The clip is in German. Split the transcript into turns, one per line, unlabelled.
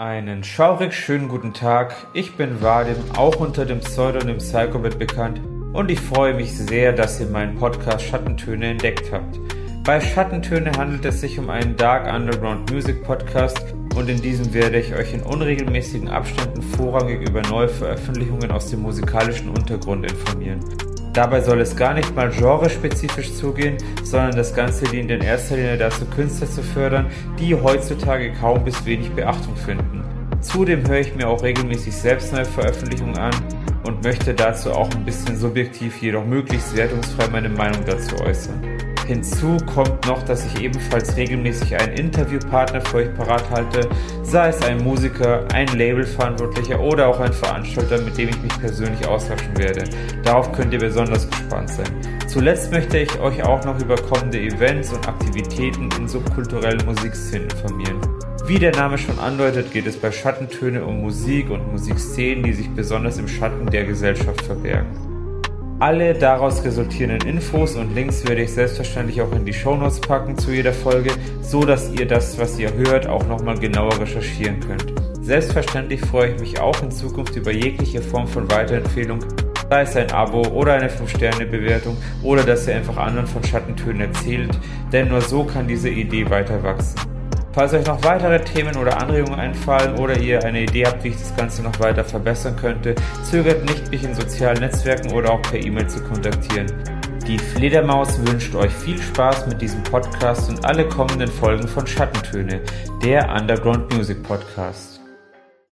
Einen schaurig schönen guten Tag. Ich bin Vadim, auch unter dem Pseudonym Psychobit bekannt und ich freue mich sehr, dass ihr meinen Podcast Schattentöne entdeckt habt. Bei Schattentöne handelt es sich um einen Dark Underground Music Podcast und in diesem werde ich euch in unregelmäßigen Abständen vorrangig über neue Veröffentlichungen aus dem musikalischen Untergrund informieren. Dabei soll es gar nicht mal genrespezifisch zugehen, sondern das Ganze dient in erster Linie dazu, Künstler zu fördern, die heutzutage kaum bis wenig Beachtung finden. Zudem höre ich mir auch regelmäßig selbst neue Veröffentlichungen an und möchte dazu auch ein bisschen subjektiv, jedoch möglichst wertungsfrei meine Meinung dazu äußern. Hinzu kommt noch, dass ich ebenfalls regelmäßig einen Interviewpartner für euch parat halte, sei es ein Musiker, ein Labelverantwortlicher oder auch ein Veranstalter, mit dem ich mich persönlich austauschen werde. Darauf könnt ihr besonders gespannt sein. Zuletzt möchte ich euch auch noch über kommende Events und Aktivitäten in subkulturellen Musikszenen informieren. Wie der Name schon andeutet, geht es bei Schattentöne um Musik und Musikszenen, die sich besonders im Schatten der Gesellschaft verbergen. Alle daraus resultierenden Infos und Links werde ich selbstverständlich auch in die Shownotes packen zu jeder Folge, so dass ihr das, was ihr hört, auch nochmal genauer recherchieren könnt. Selbstverständlich freue ich mich auch in Zukunft über jegliche Form von Weiterempfehlung, sei es ein Abo oder eine 5-Sterne-Bewertung oder dass ihr einfach anderen von Schattentönen erzählt, denn nur so kann diese Idee weiter wachsen. Falls euch noch weitere Themen oder Anregungen einfallen oder ihr eine Idee habt, wie ich das Ganze noch weiter verbessern könnte, zögert nicht, mich in sozialen Netzwerken oder auch per E-Mail zu kontaktieren. Die Fledermaus wünscht euch viel Spaß mit diesem Podcast und alle kommenden Folgen von Schattentöne, der Underground Music Podcast.